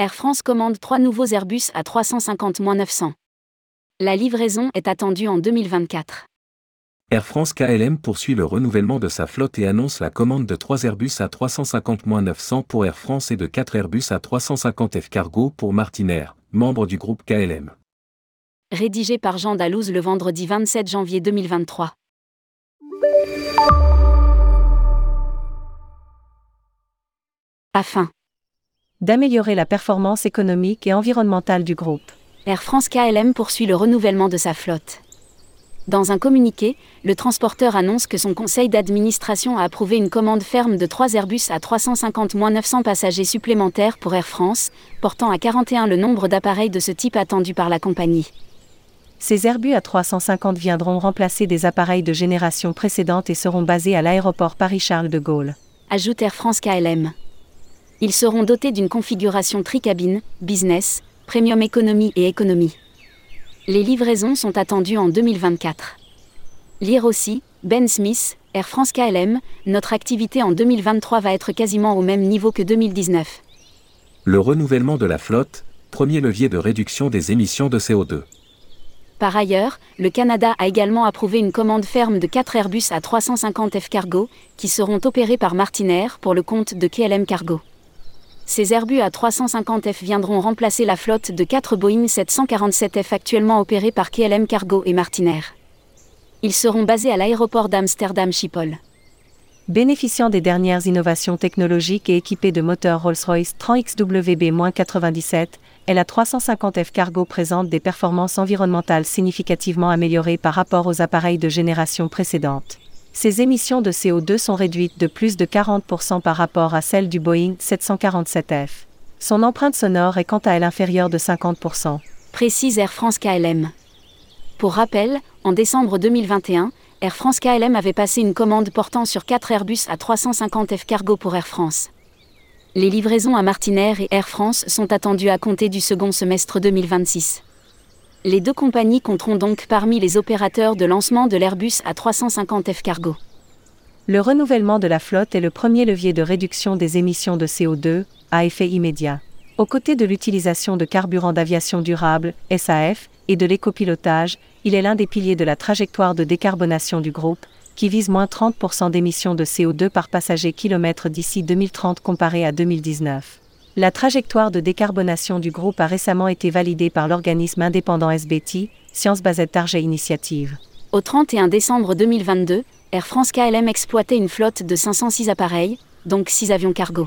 Air France commande trois nouveaux Airbus à 350-900. La livraison est attendue en 2024. Air France KLM poursuit le renouvellement de sa flotte et annonce la commande de 3 Airbus à 350-900 pour Air France et de 4 Airbus à 350 F Cargo pour Martinair, membre du groupe KLM. Rédigé par Jean Dalouse le vendredi 27 janvier 2023. Afin d'améliorer la performance économique et environnementale du groupe. Air France KLM poursuit le renouvellement de sa flotte. Dans un communiqué, le transporteur annonce que son conseil d'administration a approuvé une commande ferme de 3 Airbus à 350-900 passagers supplémentaires pour Air France, portant à 41 le nombre d'appareils de ce type attendu par la compagnie. Ces Airbus à 350 viendront remplacer des appareils de génération précédente et seront basés à l'aéroport Paris-Charles de Gaulle. Ajoute Air France KLM. Ils seront dotés d'une configuration tricabine, business, premium economy et économie. Les livraisons sont attendues en 2024. Lire aussi, Ben Smith, Air France KLM, notre activité en 2023 va être quasiment au même niveau que 2019. Le renouvellement de la flotte, premier levier de réduction des émissions de CO2. Par ailleurs, le Canada a également approuvé une commande ferme de 4 Airbus à 350 F Cargo, qui seront opérés par Martinair pour le compte de KLM Cargo. Ces Airbus A350F viendront remplacer la flotte de 4 Boeing 747F actuellement opérés par KLM Cargo et Martinair. Ils seront basés à l'aéroport d'Amsterdam Schiphol. Bénéficiant des dernières innovations technologiques et équipés de moteurs Rolls-Royce 30 XWB-97, la 350F Cargo présente des performances environnementales significativement améliorées par rapport aux appareils de génération précédente. Ses émissions de CO2 sont réduites de plus de 40% par rapport à celles du Boeing 747F. Son empreinte sonore est quant à elle inférieure de 50%. Précise Air France KLM. Pour rappel, en décembre 2021, Air France KLM avait passé une commande portant sur 4 Airbus à 350 F cargo pour Air France. Les livraisons à Martinair et Air France sont attendues à compter du second semestre 2026. Les deux compagnies compteront donc parmi les opérateurs de lancement de l'Airbus A350F Cargo. Le renouvellement de la flotte est le premier levier de réduction des émissions de CO2 à effet immédiat. Aux côtés de l'utilisation de carburants d'aviation durable, SAF, et de l'écopilotage, il est l'un des piliers de la trajectoire de décarbonation du groupe, qui vise moins 30% d'émissions de CO2 par passager kilomètre d'ici 2030 comparé à 2019. La trajectoire de décarbonation du groupe a récemment été validée par l'organisme indépendant SBT, Science Based Target Initiative. Au 31 décembre 2022, Air France KLM exploitait une flotte de 506 appareils, donc 6 avions cargo.